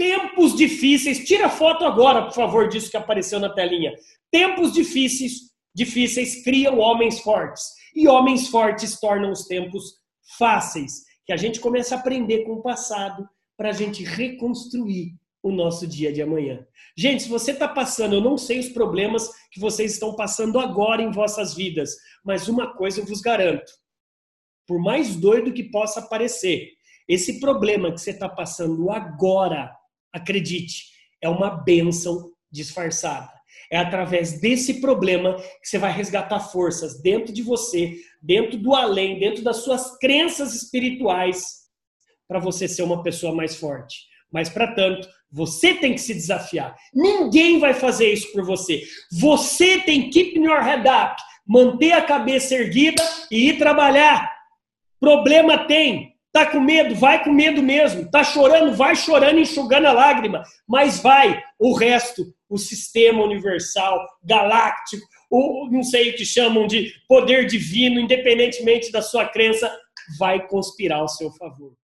Tempos difíceis. Tira foto agora, por favor, disso que apareceu na telinha. Tempos difíceis, difíceis criam homens fortes. E homens fortes tornam os tempos fáceis. Que a gente comece a aprender com o passado para a gente reconstruir o nosso dia de amanhã. Gente, se você está passando, eu não sei os problemas que vocês estão passando agora em vossas vidas, mas uma coisa eu vos garanto: por mais doido que possa parecer, esse problema que você está passando agora, acredite, é uma bênção disfarçada. É através desse problema que você vai resgatar forças dentro de você, dentro do além, dentro das suas crenças espirituais, para você ser uma pessoa mais forte. Mas, para tanto, você tem que se desafiar. Ninguém vai fazer isso por você. Você tem que keep your head up, manter a cabeça erguida e ir trabalhar. Problema tem. Tá com medo? Vai com medo mesmo. Tá chorando? Vai chorando, enxugando a lágrima. Mas vai. O resto, o sistema universal, galáctico, o não sei o que chamam de poder divino, independentemente da sua crença, vai conspirar ao seu favor.